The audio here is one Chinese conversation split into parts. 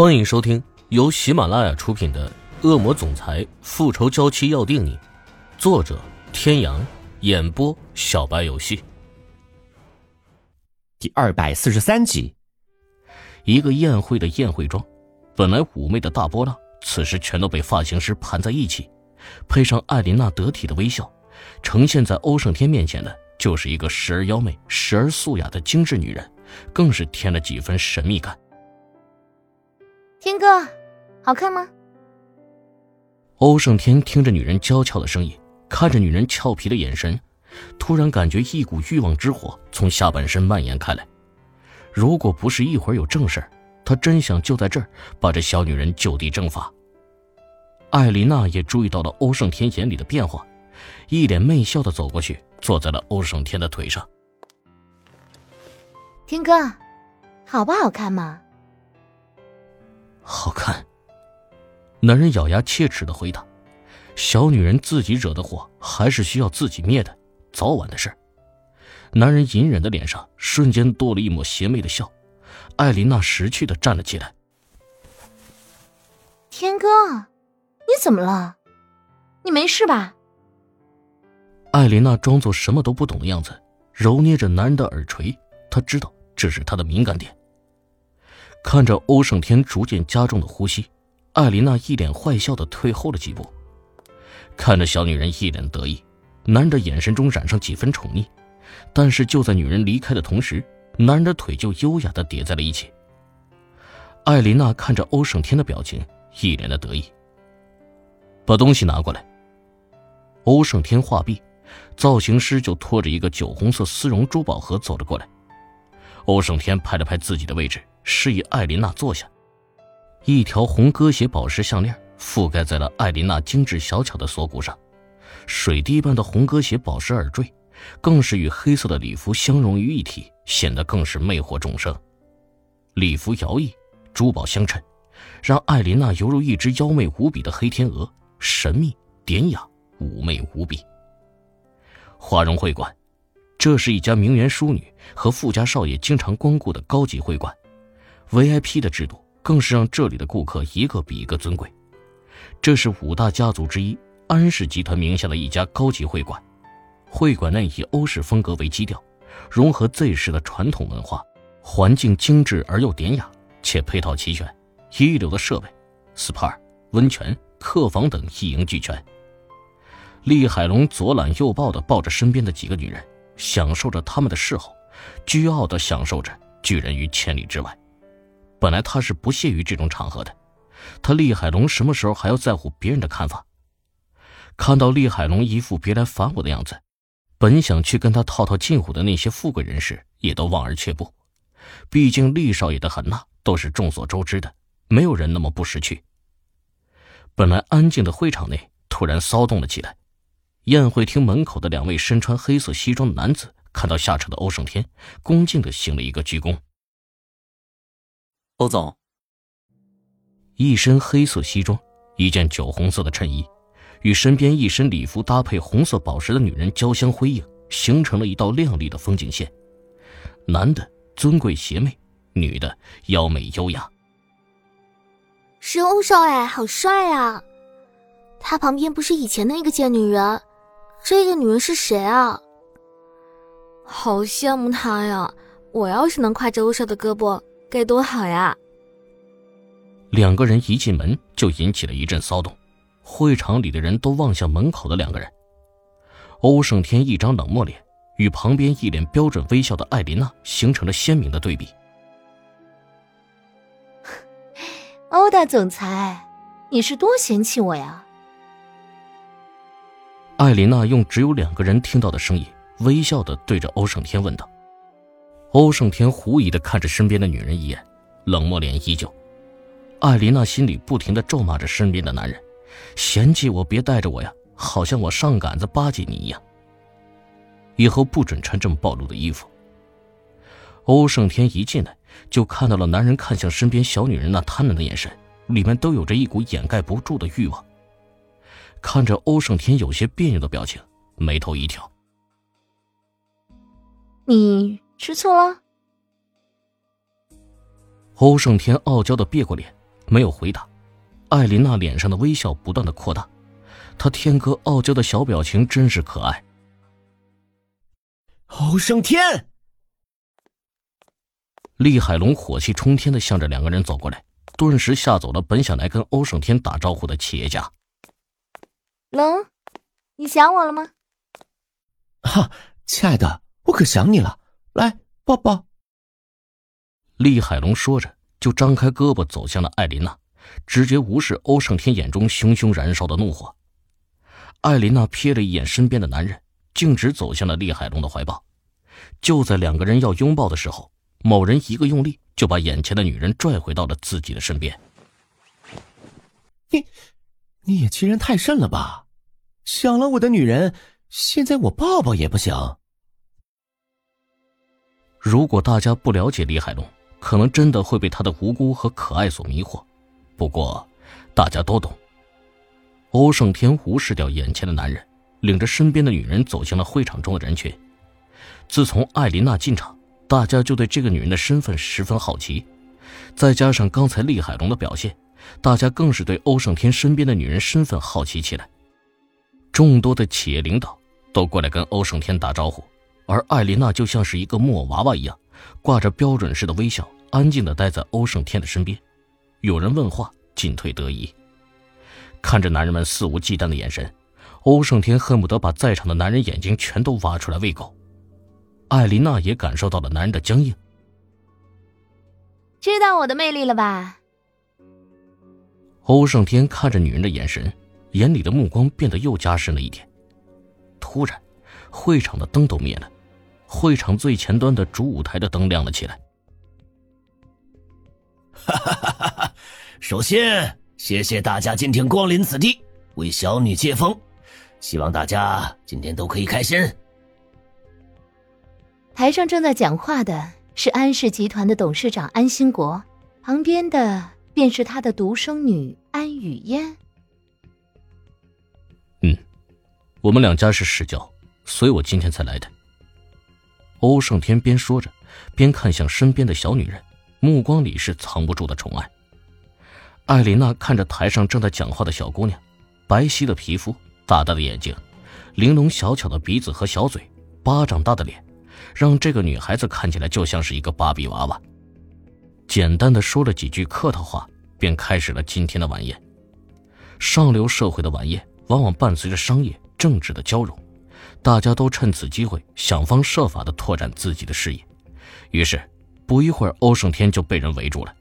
欢迎收听由喜马拉雅出品的《恶魔总裁复仇娇妻要定你》，作者：天阳，演播：小白游戏。第二百四十三集，一个宴会的宴会庄，本来妩媚的大波浪，此时全都被发型师盘在一起，配上艾琳娜得体的微笑，呈现在欧胜天面前的，就是一个时而妖媚、时而素雅的精致女人，更是添了几分神秘感。天哥，好看吗？欧胜天听着女人娇俏的声音，看着女人俏皮的眼神，突然感觉一股欲望之火从下半身蔓延开来。如果不是一会儿有正事他真想就在这儿把这小女人就地正法。艾琳娜也注意到了欧胜天眼里的变化，一脸媚笑的走过去，坐在了欧胜天的腿上。天哥，好不好看嘛？好看。男人咬牙切齿的回答：“小女人自己惹的祸，还是需要自己灭的，早晚的事。”男人隐忍的脸上瞬间多了一抹邪魅的笑。艾琳娜识趣的站了起来：“天哥，你怎么了？你没事吧？”艾琳娜装作什么都不懂的样子，揉捏着男人的耳垂，她知道这是他的敏感点。看着欧胜天逐渐加重的呼吸，艾琳娜一脸坏笑的退后了几步。看着小女人一脸得意，男人的眼神中染上几分宠溺。但是就在女人离开的同时，男人的腿就优雅的叠在了一起。艾琳娜看着欧胜天的表情，一脸的得意。把东西拿过来。欧胜天话毕，造型师就拖着一个酒红色丝绒珠宝盒走了过来。欧胜天拍了拍自己的位置。示意艾琳娜坐下，一条红鸽血宝石项链覆盖在了艾琳娜精致小巧的锁骨上，水滴般的红鸽血宝石耳坠，更是与黑色的礼服相融于一体，显得更是魅惑众生。礼服摇曳，珠宝相衬，让艾琳娜犹如一只妖媚无比的黑天鹅，神秘典雅，妩媚无比。华容会馆，这是一家名媛淑女和富家少爷经常光顾的高级会馆。VIP 的制度更是让这里的顾客一个比一个尊贵。这是五大家族之一安氏集团名下的一家高级会馆，会馆内以欧式风格为基调，融合 Z 式的传统文化，环境精致而又典雅，且配套齐全，一流的设备，SPA、温泉、客房等一应俱全。厉海龙左揽右抱的抱着身边的几个女人，享受着他们的侍候，倨傲的享受着拒人于千里之外。本来他是不屑于这种场合的，他厉海龙什么时候还要在乎别人的看法？看到厉海龙一副别来烦我的样子，本想去跟他套套近乎的那些富贵人士也都望而却步。毕竟厉少爷的狠辣都是众所周知的，没有人那么不识趣。本来安静的会场内突然骚动了起来，宴会厅门口的两位身穿黑色西装的男子看到下车的欧胜天，恭敬的行了一个鞠躬。欧总，一身黑色西装，一件酒红色的衬衣，与身边一身礼服搭配红色宝石的女人交相辉映，形成了一道亮丽的风景线。男的尊贵邪魅，女的妖美优雅。是欧少哎，好帅啊！他旁边不是以前的那个贱女人，这个女人是谁啊？好羡慕她呀！我要是能挎着欧少的胳膊。该多好呀！两个人一进门就引起了一阵骚动，会场里的人都望向门口的两个人。欧胜天一张冷漠脸，与旁边一脸标准微笑的艾琳娜形成了鲜明的对比。欧大总裁，你是多嫌弃我呀？艾琳娜用只有两个人听到的声音，微笑的对着欧胜天问道。欧胜天狐疑的看着身边的女人一眼，冷漠脸依旧。艾琳娜心里不停的咒骂着身边的男人，嫌弃我别带着我呀，好像我上杆子巴结你一样。以后不准穿这么暴露的衣服。欧胜天一进来就看到了男人看向身边小女人那贪婪的眼神，里面都有着一股掩盖不住的欲望。看着欧胜天有些别扭的表情，眉头一挑：“你。”吃醋了？欧胜天傲娇的别过脸，没有回答。艾琳娜脸上的微笑不断的扩大，她天哥傲娇的小表情真是可爱。欧胜天，厉海龙火气冲天的向着两个人走过来，顿时吓走了本想来跟欧胜天打招呼的企业家。龙，你想我了吗？哈，亲爱的，我可想你了，来抱抱。厉海龙说着，就张开胳膊走向了艾琳娜。直接无视欧胜天眼中熊熊燃烧的怒火，艾琳娜瞥了一眼身边的男人，径直走向了厉海龙的怀抱。就在两个人要拥抱的时候，某人一个用力就把眼前的女人拽回到了自己的身边。你，也欺人太甚了吧？想了我的女人，现在我抱抱也不行。如果大家不了解厉海龙，可能真的会被他的无辜和可爱所迷惑。不过，大家都懂。欧胜天无视掉眼前的男人，领着身边的女人走向了会场中的人群。自从艾琳娜进场，大家就对这个女人的身份十分好奇。再加上刚才厉海龙的表现，大家更是对欧胜天身边的女人身份好奇起来。众多的企业领导都过来跟欧胜天打招呼，而艾琳娜就像是一个木偶娃娃一样，挂着标准式的微笑，安静的待在欧胜天的身边。有人问话，进退得宜。看着男人们肆无忌惮的眼神，欧胜天恨不得把在场的男人眼睛全都挖出来喂狗。艾琳娜也感受到了男人的僵硬。知道我的魅力了吧？欧胜天看着女人的眼神，眼里的目光变得又加深了一点。突然，会场的灯都灭了，会场最前端的主舞台的灯亮了起来。哈哈哈哈哈！首先，谢谢大家今天光临此地，为小女接风。希望大家今天都可以开心。台上正在讲话的是安氏集团的董事长安兴国，旁边的便是他的独生女安雨嫣。嗯，我们两家是世交，所以我今天才来的。欧胜天边说着，边看向身边的小女人。目光里是藏不住的宠爱。艾琳娜看着台上正在讲话的小姑娘，白皙的皮肤，大大的眼睛，玲珑小巧的鼻子和小嘴，巴掌大的脸，让这个女孩子看起来就像是一个芭比娃娃。简单的说了几句客套话，便开始了今天的晚宴。上流社会的晚宴往往伴随着商业、政治的交融，大家都趁此机会想方设法的拓展自己的事业，于是。不一会儿，欧胜天就被人围住了。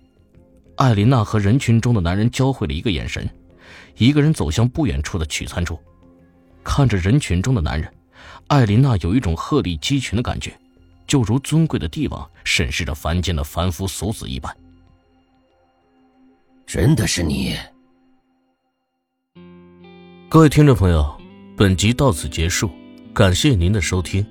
艾琳娜和人群中的男人交汇了一个眼神，一个人走向不远处的取餐处，看着人群中的男人，艾琳娜有一种鹤立鸡群的感觉，就如尊贵的帝王审视着凡间的凡夫俗子一般。真的是你！各位听众朋友，本集到此结束，感谢您的收听。